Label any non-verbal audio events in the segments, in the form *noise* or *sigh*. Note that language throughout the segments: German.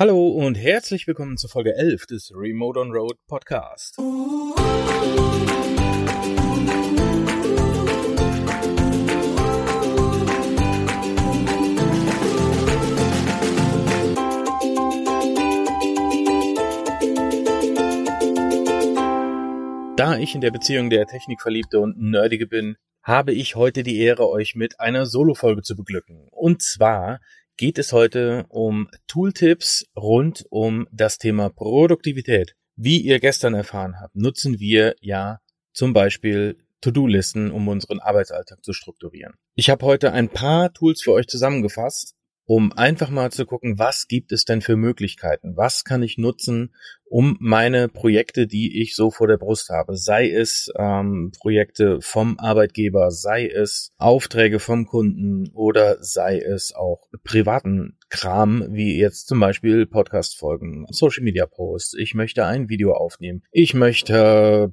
Hallo und herzlich willkommen zur Folge 11 des Remote on Road Podcast. Da ich in der Beziehung der Technikverliebte und Nerdige bin, habe ich heute die Ehre, euch mit einer Solo-Folge zu beglücken. Und zwar geht es heute um Tooltips rund um das Thema Produktivität. Wie ihr gestern erfahren habt, nutzen wir ja zum Beispiel To-Do-Listen, um unseren Arbeitsalltag zu strukturieren. Ich habe heute ein paar Tools für euch zusammengefasst, um einfach mal zu gucken, was gibt es denn für Möglichkeiten? Was kann ich nutzen, um meine Projekte, die ich so vor der Brust habe, sei es ähm, Projekte vom Arbeitgeber, sei es Aufträge vom Kunden oder sei es auch privaten Kram, wie jetzt zum Beispiel Podcast-Folgen, Social-Media-Posts. Ich möchte ein Video aufnehmen. Ich möchte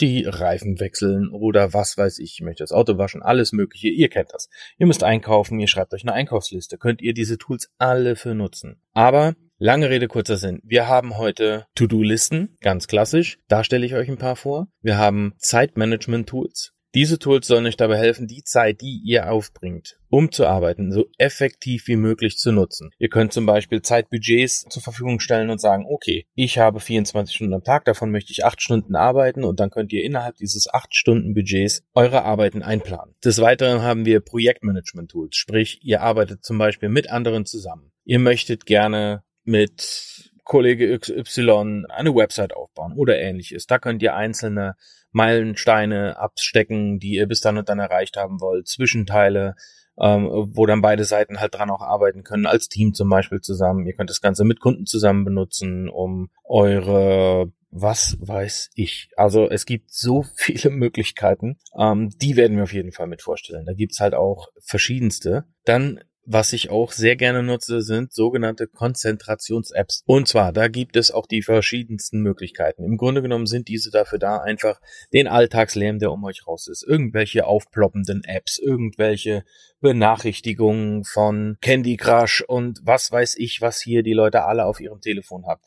die Reifen wechseln oder was weiß ich. Ich möchte das Auto waschen. Alles Mögliche. Ihr kennt das. Ihr müsst einkaufen. Ihr schreibt euch eine Einkaufsliste. Könnt ihr diese Tools alle für nutzen. Aber Lange Rede, kurzer Sinn. Wir haben heute To-Do-Listen, ganz klassisch. Da stelle ich euch ein paar vor. Wir haben Zeitmanagement-Tools. Diese Tools sollen euch dabei helfen, die Zeit, die ihr aufbringt, um zu arbeiten, so effektiv wie möglich zu nutzen. Ihr könnt zum Beispiel Zeitbudgets zur Verfügung stellen und sagen, okay, ich habe 24 Stunden am Tag, davon möchte ich 8 Stunden arbeiten und dann könnt ihr innerhalb dieses 8 Stunden Budgets eure Arbeiten einplanen. Des Weiteren haben wir Projektmanagement-Tools, sprich, ihr arbeitet zum Beispiel mit anderen zusammen. Ihr möchtet gerne mit Kollege XY eine Website aufbauen oder ähnliches. Da könnt ihr einzelne Meilensteine abstecken, die ihr bis dann und dann erreicht haben wollt, Zwischenteile, ähm, wo dann beide Seiten halt dran auch arbeiten können, als Team zum Beispiel zusammen. Ihr könnt das Ganze mit Kunden zusammen benutzen, um eure was weiß ich. Also es gibt so *laughs* viele Möglichkeiten. Ähm, die werden wir auf jeden Fall mit vorstellen. Da gibt's halt auch verschiedenste. Dann was ich auch sehr gerne nutze, sind sogenannte Konzentrations-Apps. Und zwar, da gibt es auch die verschiedensten Möglichkeiten. Im Grunde genommen sind diese dafür da, einfach den Alltagslärm, der um euch raus ist, irgendwelche aufploppenden Apps, irgendwelche Benachrichtigungen von Candy Crush und was weiß ich, was hier die Leute alle auf ihrem Telefon habt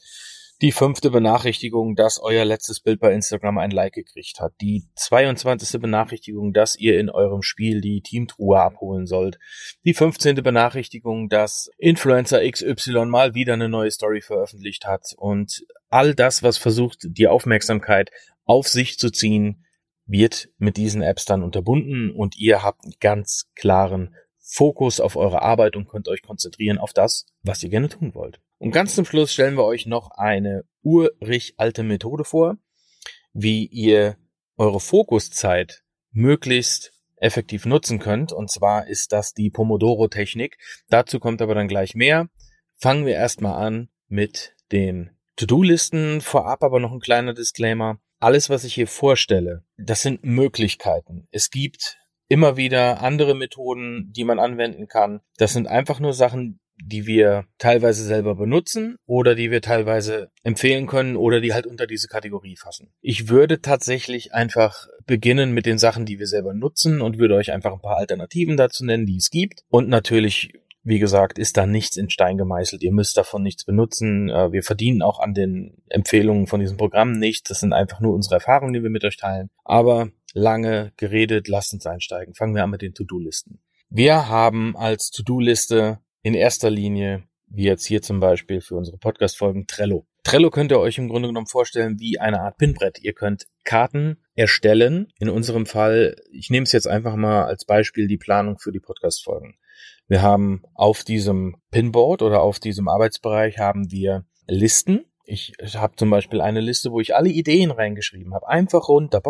die fünfte Benachrichtigung, dass euer letztes Bild bei Instagram ein Like gekriegt hat. Die 22. Benachrichtigung, dass ihr in eurem Spiel die Teamtruhe abholen sollt. Die 15. Benachrichtigung, dass Influencer XY mal wieder eine neue Story veröffentlicht hat. Und all das, was versucht, die Aufmerksamkeit auf sich zu ziehen, wird mit diesen Apps dann unterbunden und ihr habt einen ganz klaren Fokus auf eure Arbeit und könnt euch konzentrieren auf das, was ihr gerne tun wollt. Und ganz zum Schluss stellen wir euch noch eine urig alte Methode vor, wie ihr eure Fokuszeit möglichst effektiv nutzen könnt. Und zwar ist das die Pomodoro-Technik. Dazu kommt aber dann gleich mehr. Fangen wir erstmal an mit den To-Do-Listen. Vorab aber noch ein kleiner Disclaimer. Alles, was ich hier vorstelle, das sind Möglichkeiten. Es gibt immer wieder andere Methoden, die man anwenden kann. Das sind einfach nur Sachen, die wir teilweise selber benutzen oder die wir teilweise empfehlen können oder die halt unter diese Kategorie fassen. Ich würde tatsächlich einfach beginnen mit den Sachen, die wir selber nutzen und würde euch einfach ein paar Alternativen dazu nennen, die es gibt. Und natürlich wie gesagt, ist da nichts in Stein gemeißelt. Ihr müsst davon nichts benutzen. Äh, wir verdienen auch an den Empfehlungen von diesem Programm nichts. Das sind einfach nur unsere Erfahrungen, die wir mit euch teilen. Aber lange geredet, lasst uns einsteigen. Fangen wir an mit den To-Do-Listen. Wir haben als To-Do-Liste in erster Linie, wie jetzt hier zum Beispiel für unsere Podcast-Folgen, Trello. Trello könnt ihr euch im Grunde genommen vorstellen wie eine Art Pinbrett. Ihr könnt Karten erstellen. In unserem Fall, ich nehme es jetzt einfach mal als Beispiel, die Planung für die Podcast-Folgen. Wir haben auf diesem Pinboard oder auf diesem Arbeitsbereich haben wir Listen. Ich habe zum Beispiel eine Liste, wo ich alle Ideen reingeschrieben habe. Einfach runter,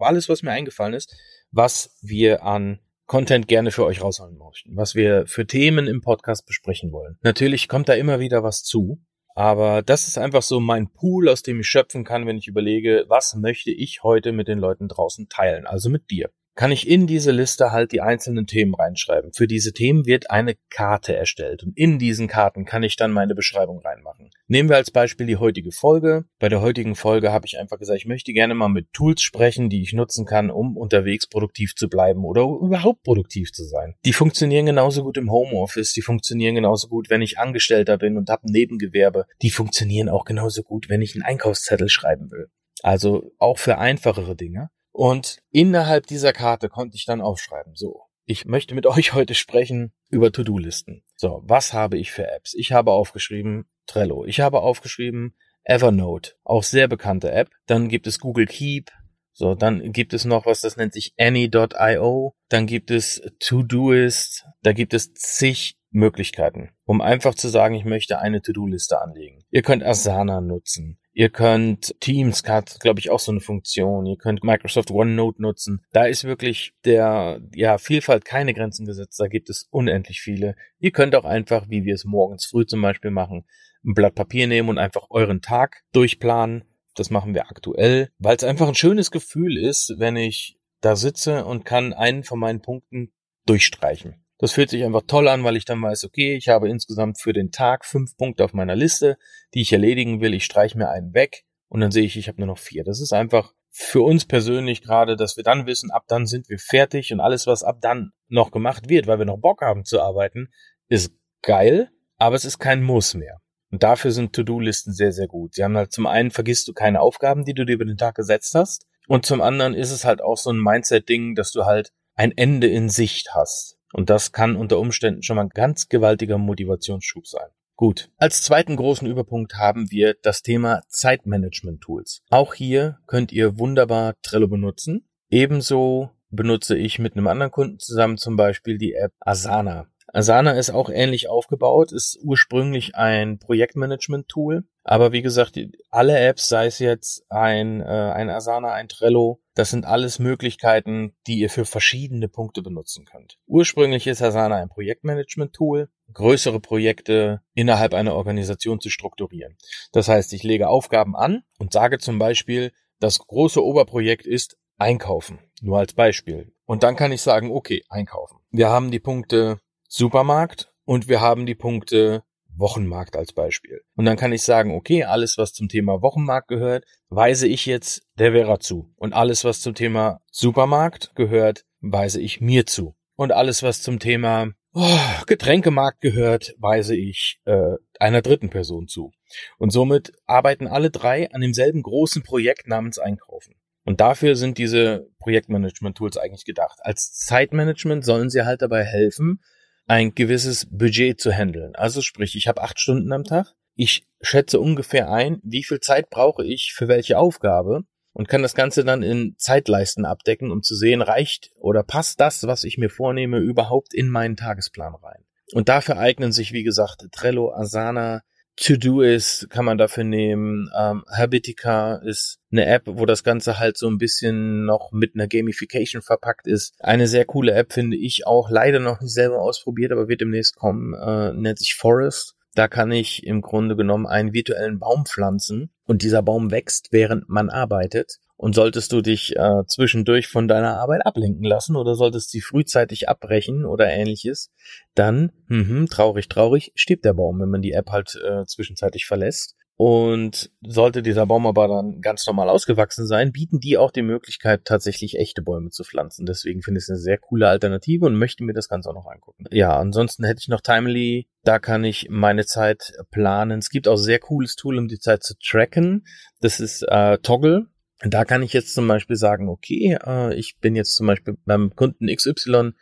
alles, was mir eingefallen ist, was wir an Content gerne für euch rausholen möchten, was wir für Themen im Podcast besprechen wollen. Natürlich kommt da immer wieder was zu, aber das ist einfach so mein Pool, aus dem ich schöpfen kann, wenn ich überlege, was möchte ich heute mit den Leuten draußen teilen, also mit dir kann ich in diese Liste halt die einzelnen Themen reinschreiben. Für diese Themen wird eine Karte erstellt und in diesen Karten kann ich dann meine Beschreibung reinmachen. Nehmen wir als Beispiel die heutige Folge. Bei der heutigen Folge habe ich einfach gesagt, ich möchte gerne mal mit Tools sprechen, die ich nutzen kann, um unterwegs produktiv zu bleiben oder überhaupt produktiv zu sein. Die funktionieren genauso gut im Homeoffice, die funktionieren genauso gut, wenn ich Angestellter bin und habe ein Nebengewerbe. Die funktionieren auch genauso gut, wenn ich einen Einkaufszettel schreiben will. Also auch für einfachere Dinge. Und innerhalb dieser Karte konnte ich dann aufschreiben, so, ich möchte mit *laughs* euch heute sprechen über To-Do-Listen. So, was habe ich für Apps? Ich habe aufgeschrieben Trello. Ich habe aufgeschrieben Evernote, auch sehr bekannte App. Dann gibt es Google Keep. So, dann gibt es noch was, das nennt sich Any.io. Dann gibt es Todoist. Da gibt es zig Möglichkeiten, um einfach zu sagen, ich möchte eine To-Do-Liste anlegen. Ihr könnt Asana nutzen. Ihr könnt Teams hat, glaube ich, auch so eine Funktion. Ihr könnt Microsoft OneNote nutzen. Da ist wirklich der ja Vielfalt keine Grenzen gesetzt. Da gibt es unendlich viele. Ihr könnt auch einfach, wie wir es morgens früh zum Beispiel machen, ein Blatt Papier nehmen und einfach euren Tag durchplanen. Das machen wir aktuell, weil es einfach ein schönes Gefühl ist, wenn ich da sitze und kann einen von meinen Punkten durchstreichen. Das fühlt sich einfach toll an, weil ich dann weiß, okay, ich habe insgesamt für den Tag fünf Punkte auf meiner Liste, die ich erledigen will. Ich streiche mir einen weg und dann sehe ich, ich habe nur noch vier. Das ist einfach für uns persönlich gerade, dass wir dann wissen, ab dann sind wir fertig und alles, was ab dann noch gemacht wird, weil wir noch Bock haben zu arbeiten, ist geil, aber es ist kein Muss mehr. Und dafür sind To-Do-Listen sehr, sehr gut. Sie haben halt zum einen vergisst du keine Aufgaben, die du dir über den Tag gesetzt hast. Und zum anderen ist es halt auch so ein Mindset-Ding, dass du halt ein Ende in Sicht hast. Und das kann unter Umständen schon mal ein ganz gewaltiger Motivationsschub sein. Gut. Als zweiten großen Überpunkt haben wir das Thema Zeitmanagement-Tools. Auch hier könnt ihr wunderbar Trello benutzen. Ebenso benutze ich mit einem anderen Kunden zusammen zum Beispiel die App Asana. Asana ist auch ähnlich aufgebaut, ist ursprünglich ein Projektmanagement-Tool, aber wie gesagt, alle Apps, sei es jetzt ein, äh, ein Asana, ein Trello, das sind alles Möglichkeiten, die ihr für verschiedene Punkte benutzen könnt. Ursprünglich ist Asana ein Projektmanagement-Tool, größere Projekte innerhalb einer Organisation zu strukturieren. Das heißt, ich lege Aufgaben an und sage zum Beispiel, das große Oberprojekt ist Einkaufen. Nur als Beispiel. Und dann kann ich sagen, okay, einkaufen. Wir haben die Punkte Supermarkt und wir haben die Punkte Wochenmarkt als Beispiel. Und dann kann ich sagen, okay, alles, was zum Thema Wochenmarkt gehört, weise ich jetzt der Vera zu. Und alles, was zum Thema Supermarkt gehört, weise ich mir zu. Und alles, was zum Thema oh, Getränkemarkt gehört, weise ich äh, einer dritten Person zu. Und somit arbeiten alle drei an demselben großen Projekt namens Einkaufen. Und dafür sind diese Projektmanagement-Tools eigentlich gedacht. Als Zeitmanagement sollen sie halt dabei helfen, ein gewisses Budget zu handeln. Also sprich, ich habe acht Stunden am Tag. Ich schätze ungefähr ein, wie viel Zeit brauche ich für welche Aufgabe und kann das Ganze dann in Zeitleisten abdecken, um zu sehen, reicht oder passt das, was ich mir vornehme, überhaupt in meinen Tagesplan rein. Und dafür eignen sich, wie gesagt, Trello, Asana, To-Do ist, kann man dafür nehmen. Ähm, Habitica ist eine App, wo das Ganze halt so ein bisschen noch mit einer Gamification verpackt ist. Eine sehr coole App finde ich auch leider noch nicht selber ausprobiert, aber wird demnächst kommen. Äh, nennt sich Forest. Da kann ich im Grunde genommen einen virtuellen Baum pflanzen und dieser Baum wächst, während man arbeitet. Und solltest du dich äh, zwischendurch von deiner Arbeit ablenken lassen oder solltest sie frühzeitig abbrechen oder ähnliches, dann, mh, traurig, traurig, stirbt der Baum, wenn man die App halt äh, zwischenzeitlich verlässt. Und sollte dieser Baum aber dann ganz normal ausgewachsen sein, bieten die auch die Möglichkeit, tatsächlich echte Bäume zu pflanzen. Deswegen finde ich es eine sehr coole Alternative und möchte mir das Ganze auch noch angucken. Ja, ansonsten hätte ich noch Timely. Da kann ich meine Zeit planen. Es gibt auch sehr cooles Tool, um die Zeit zu tracken. Das ist äh, Toggle. Da kann ich jetzt zum Beispiel sagen, okay, äh, ich bin jetzt zum Beispiel beim Kunden XY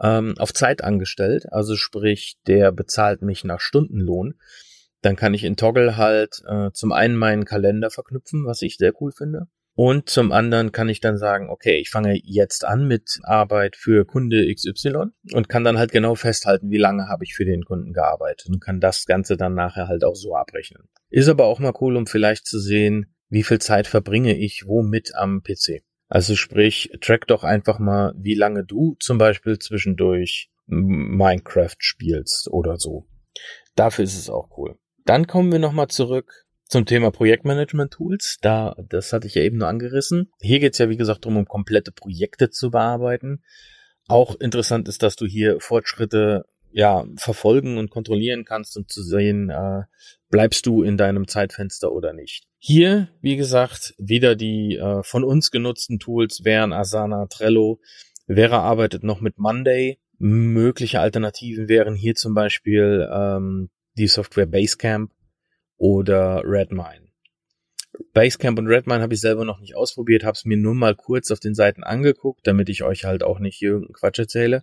ähm, auf Zeit angestellt, also sprich, der bezahlt mich nach Stundenlohn. Dann kann ich in Toggle halt äh, zum einen meinen Kalender verknüpfen, was ich sehr cool finde. Und zum anderen kann ich dann sagen, okay, ich fange jetzt an mit Arbeit für Kunde XY und kann dann halt genau festhalten, wie lange habe ich für den Kunden gearbeitet und kann das Ganze dann nachher halt auch so abrechnen. Ist aber auch mal cool, um vielleicht zu sehen, wie viel Zeit verbringe ich womit am PC. Also sprich, track doch einfach mal, wie lange du zum Beispiel zwischendurch Minecraft spielst oder so. Dafür ist es auch cool. Dann kommen wir nochmal zurück zum Thema Projektmanagement-Tools. Da, das hatte ich ja eben nur angerissen. Hier geht es ja, wie gesagt, darum, um komplette Projekte zu bearbeiten. Auch interessant ist, dass du hier Fortschritte ja verfolgen und kontrollieren kannst, um zu sehen, äh, bleibst du in deinem Zeitfenster oder nicht. Hier, wie gesagt, wieder die äh, von uns genutzten Tools wären Asana, Trello. Vera arbeitet noch mit Monday. Mögliche Alternativen wären hier zum Beispiel ähm, die Software Basecamp oder Redmine. Basecamp und Redmine habe ich selber noch nicht ausprobiert, habe es mir nur mal kurz auf den Seiten angeguckt, damit ich euch halt auch nicht irgendeinen Quatsch erzähle.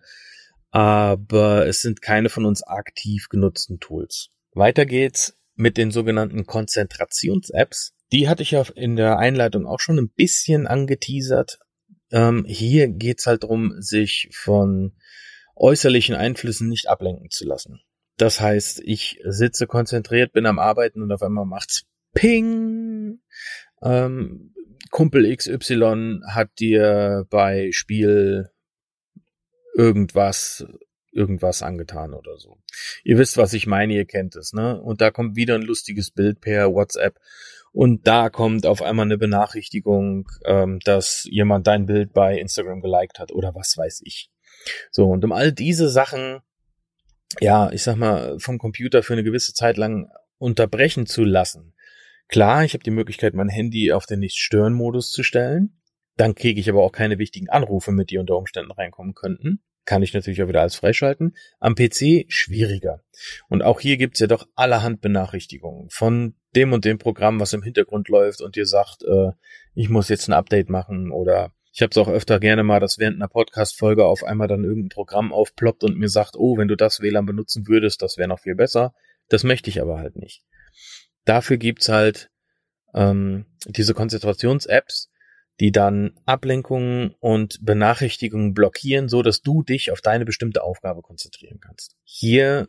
Aber es sind keine von uns aktiv genutzten Tools. Weiter geht's mit den sogenannten Konzentrations-Apps. Die hatte ich ja in der Einleitung auch schon ein bisschen angeteasert. Ähm, hier geht's halt darum, sich von äußerlichen Einflüssen nicht ablenken zu lassen. Das heißt, ich sitze konzentriert, bin am Arbeiten und auf einmal macht's Ping. Ähm, Kumpel XY hat dir bei Spiel irgendwas irgendwas angetan oder so. Ihr wisst, was ich meine, ihr kennt es, ne? Und da kommt wieder ein lustiges Bild per WhatsApp und da kommt auf einmal eine Benachrichtigung, ähm, dass jemand dein Bild bei Instagram geliked hat oder was weiß ich. So, und um all diese Sachen, ja, ich sag mal, vom Computer für eine gewisse Zeit lang unterbrechen zu lassen. Klar, ich habe die Möglichkeit, mein Handy auf den Nicht-Stören-Modus zu stellen. Dann kriege ich aber auch keine wichtigen Anrufe mit, die unter Umständen reinkommen könnten kann ich natürlich auch wieder alles freischalten. Am PC schwieriger. Und auch hier gibt's ja doch allerhand Benachrichtigungen von dem und dem Programm, was im Hintergrund läuft und dir sagt, äh, ich muss jetzt ein Update machen oder ich habe es auch öfter gerne mal, dass während einer Podcast-Folge auf einmal dann irgendein Programm aufploppt und mir sagt, oh, wenn du das WLAN benutzen würdest, das wäre noch viel besser. Das möchte ich aber halt nicht. Dafür gibt's halt ähm, diese Konzentrations-Apps, die dann Ablenkungen und Benachrichtigungen blockieren, so dass du dich auf deine bestimmte Aufgabe konzentrieren kannst. Hier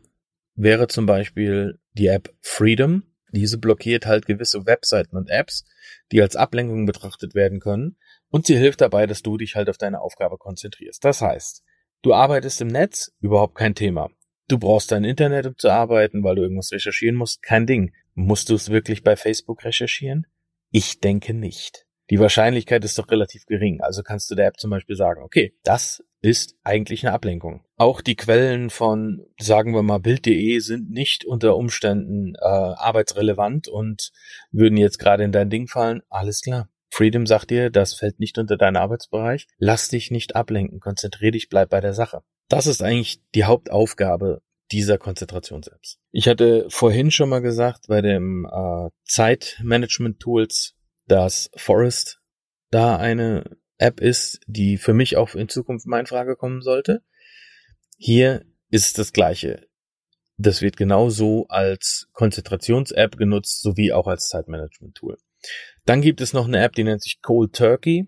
wäre zum Beispiel die App Freedom. Diese blockiert halt gewisse Webseiten und Apps, die als Ablenkung betrachtet werden können. Und sie hilft dabei, dass du dich halt auf deine Aufgabe konzentrierst. Das heißt, du arbeitest im Netz, überhaupt kein Thema. Du brauchst dein Internet, um zu arbeiten, weil du irgendwas recherchieren musst, kein Ding. Musst du es wirklich bei Facebook recherchieren? Ich denke nicht. Die Wahrscheinlichkeit ist doch relativ gering. Also kannst du der App zum Beispiel sagen, okay, das ist eigentlich eine Ablenkung. Auch die Quellen von, sagen wir mal, Bild.de sind nicht unter Umständen äh, arbeitsrelevant und würden jetzt gerade in dein Ding fallen. Alles klar. Freedom sagt dir, das fällt nicht unter deinen Arbeitsbereich. Lass dich nicht ablenken. Konzentrier dich, bleib bei der Sache. Das ist eigentlich die Hauptaufgabe dieser Konzentrations-Apps. Ich hatte vorhin schon mal gesagt, bei dem äh, Zeitmanagement-Tools dass Forest da eine App ist, die für mich auch in Zukunft mal in Frage kommen sollte. Hier ist das gleiche. Das wird genauso als Konzentrations-App genutzt, sowie auch als Zeitmanagement-Tool. Dann gibt es noch eine App, die nennt sich Cold Turkey.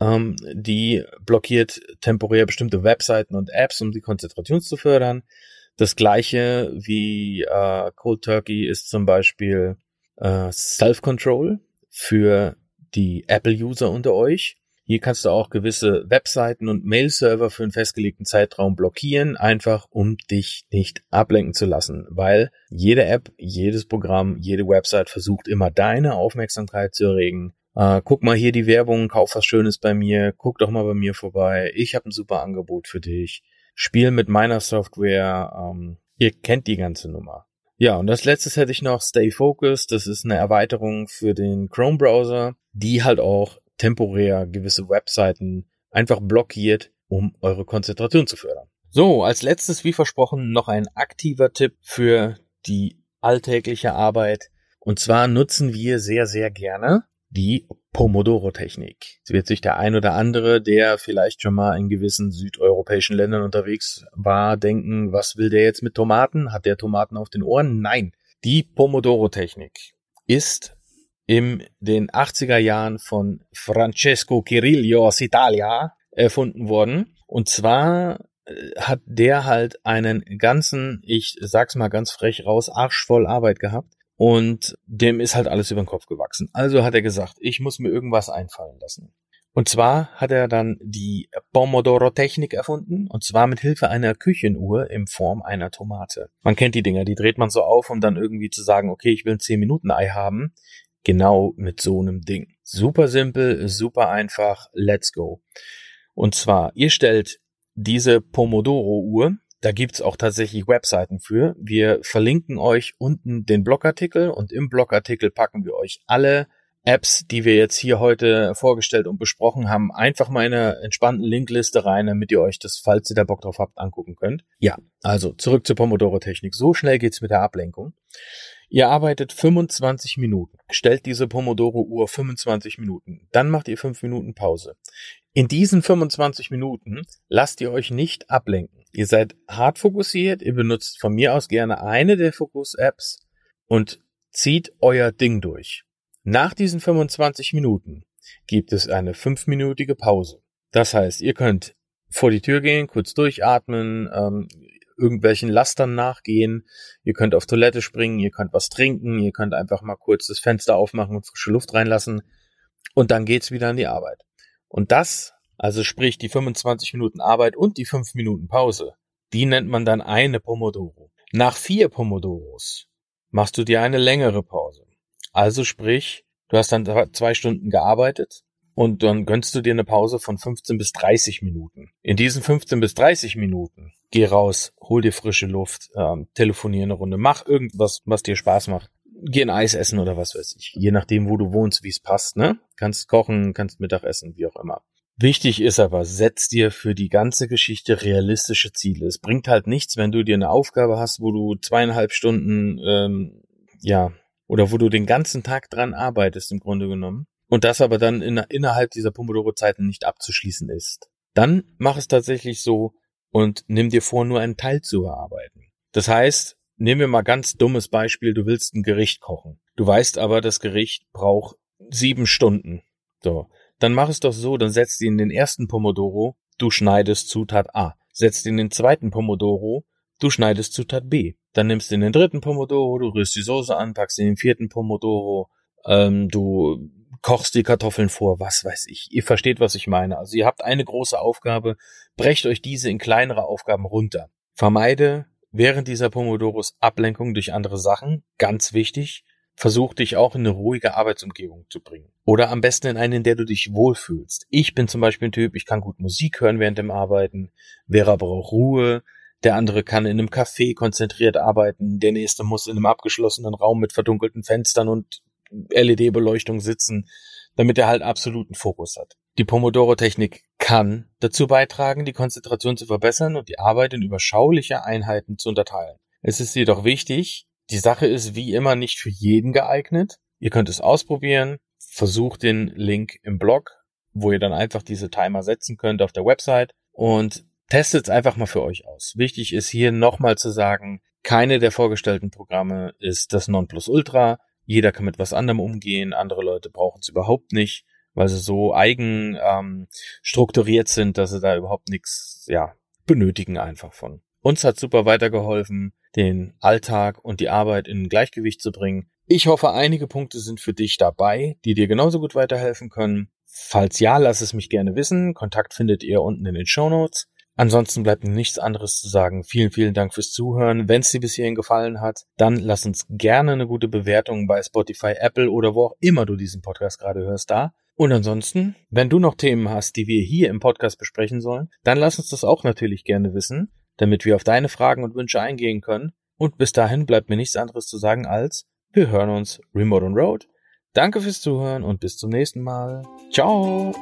Ähm, die blockiert temporär bestimmte Webseiten und Apps, um die Konzentration zu fördern. Das gleiche wie äh, Cold Turkey ist zum Beispiel äh, Self-Control für die Apple-User unter euch. Hier kannst du auch gewisse Webseiten und Mail-Server für einen festgelegten Zeitraum blockieren, einfach um dich nicht ablenken zu lassen, weil jede App, jedes Programm, jede Website versucht immer deine Aufmerksamkeit zu erregen. Äh, guck mal hier die Werbung, kauf was Schönes bei mir, guck doch mal bei mir vorbei, ich habe ein super Angebot für dich. Spiel mit meiner Software, ähm, ihr kennt die ganze Nummer. Ja, und als letztes hätte ich noch Stay Focused. Das ist eine Erweiterung für den Chrome-Browser, die halt auch temporär gewisse Webseiten einfach blockiert, um eure Konzentration zu fördern. So, als letztes, wie versprochen, noch ein aktiver Tipp für die alltägliche Arbeit. Und zwar nutzen wir sehr, sehr gerne die Pomodoro-Technik. Es wird sich der ein oder andere, der vielleicht schon mal in gewissen südeuropäischen Ländern unterwegs war, denken, was will der jetzt mit Tomaten? Hat der Tomaten auf den Ohren? Nein. Die Pomodoro-Technik ist in den 80er Jahren von Francesco Cirillo aus Italia erfunden worden. Und zwar äh, hat der halt einen ganzen, ich sag's mal ganz frech raus, Arsch voll Arbeit gehabt und dem ist halt alles über den Kopf gewachsen. Also hat er gesagt, ich muss mir irgendwas einfallen lassen. Und zwar hat er dann die Pomodoro-Technik erfunden, und zwar mit Hilfe einer Küchenuhr in Form einer Tomate. Man kennt die Dinger, die dreht man so auf, um dann irgendwie zu sagen, okay, ich will ein 10-Minuten-Ei haben. Genau mit so einem Ding. Super simpel, super einfach, let's go. Und zwar, ihr stellt diese Pomodoro-Uhr Da gibt's auch tatsächlich Webseiten für. Wir verlinken euch unten den Blogartikel und im Blogartikel packen wir euch alle Apps, die wir jetzt hier heute vorgestellt und besprochen haben, einfach mal in eine entspannten Linkliste rein, damit ihr euch das, falls ihr da Bock drauf habt, angucken könnt. Ja, also zurück zur Pomodoro-Technik. So schnell geht's mit der Ablenkung. Ihr arbeitet 25 Minuten. Stellt diese Pomodoro-Uhr 25 Minuten. Dann macht ihr 5 Minuten Pause. In diesen 25 Minuten lasst ihr euch nicht ablenken. Ihr seid hart fokussiert. Ihr benutzt von mir aus gerne eine der Fokus-Apps und zieht euer Ding durch. Nach diesen 25 Minuten gibt es eine fünfminütige Pause. Das heißt, ihr könnt vor die Tür gehen, kurz durchatmen, ähm, irgendwelchen Lastern nachgehen, ihr könnt auf Toilette springen, ihr könnt was trinken, ihr könnt einfach mal kurz das Fenster aufmachen und frische Luft reinlassen und dann geht's wieder an die Arbeit. Und das, also sprich die 25 Minuten Arbeit und die 5 Minuten Pause, die nennt man dann eine Pomodoro. Nach vier Pomodoros machst du dir eine längere Pause. Also sprich, du hast dann zwei Stunden gearbeitet und dann gönnst du dir eine Pause von 15 bis 30 Minuten. In diesen 15 bis 30 Minuten geh raus, hol dir frische Luft, ähm, telefonier eine Runde, mach irgendwas, was dir Spaß macht. Geh ein Eis essen oder was weiß ich. Je nachdem, wo du wohnst, wie es passt, ne? Kannst kochen, kannst Mittag essen, wie auch immer. Wichtig ist aber, setz dir für die ganze Geschichte realistische Ziele. Es bringt halt nichts, wenn du dir eine Aufgabe hast, wo du zweieinhalb Stunden ähm, ja oder wo du den ganzen Tag dran arbeitest im Grunde genommen und das aber dann in, innerhalb dieser Pomodoro-Zeiten nicht abzuschließen ist. Dann mach es tatsächlich so und nimm dir vor, nur einen Teil zu bearbeiten. Das heißt, nehmen wir mal ganz dummes Beispiel, du willst ein Gericht kochen. Du weißt aber, das Gericht braucht sieben Stunden. So. Dann mach es doch so, dann setzt ihn in den ersten Pomodoro, du schneidest Zutat A. Setzt ihn in den zweiten Pomodoro, du schneidest Zutat B. Dann nimmst du den dritten Pomodoro, du rührst die Soße an, packst in den vierten Pomodoro, ähm, du kochst die Kartoffeln vor, was weiß ich. Ihr versteht, was ich meine. Also ihr habt eine große Aufgabe, brecht euch diese in kleinere Aufgaben runter. Vermeide während dieser Pomodoros Ablenkung durch andere Sachen, ganz wichtig. Versuch dich auch in eine ruhige Arbeitsumgebung zu bringen. Oder am besten in eine, in der du dich wohlfühlst. Ich bin zum Beispiel ein Typ, ich kann gut Musik hören während dem Arbeiten. Vera braucht Ruhe. Der andere kann in einem Café konzentriert arbeiten. Der nächste muss in einem abgeschlossenen Raum mit verdunkelten Fenstern und LED-Beleuchtung sitzen, damit er halt absoluten Fokus hat. Die Pomodoro-Technik kann dazu beitragen, die Konzentration zu verbessern und die Arbeit in überschauliche Einheiten zu unterteilen. Es ist jedoch wichtig, die Sache ist wie immer nicht für jeden geeignet. Ihr könnt es ausprobieren. Versucht den Link im Blog, wo ihr dann einfach diese Timer setzen könnt auf der Website und testet es einfach mal für euch aus. Wichtig ist hier nochmal zu sagen, keine der vorgestellten Programme ist das Nonplusultra. Jeder kann mit was anderem umgehen. Andere Leute brauchen es überhaupt nicht, weil sie so eigen ähm, strukturiert sind, dass sie da überhaupt nichts ja, benötigen einfach von. Uns hat super weitergeholfen, den Alltag und die Arbeit in Gleichgewicht zu bringen. Ich hoffe, einige Punkte sind für dich dabei, die dir genauso gut weiterhelfen können. Falls ja, lass es mich gerne wissen. Kontakt findet ihr unten in den Show Notes. Ansonsten bleibt mir nichts anderes zu sagen. Vielen, vielen Dank fürs Zuhören. Wenn es dir bis hierhin gefallen hat, dann lass uns gerne eine gute Bewertung bei Spotify, Apple oder wo auch immer du diesen Podcast gerade hörst da. Und ansonsten, wenn du noch Themen hast, die wir hier im Podcast besprechen sollen, dann lass uns das auch natürlich gerne wissen, damit wir auf deine Fragen und Wünsche eingehen können. Und bis dahin bleibt mir nichts anderes zu sagen als wir hören uns Remote on Road. Danke fürs Zuhören und bis zum nächsten Mal. Ciao!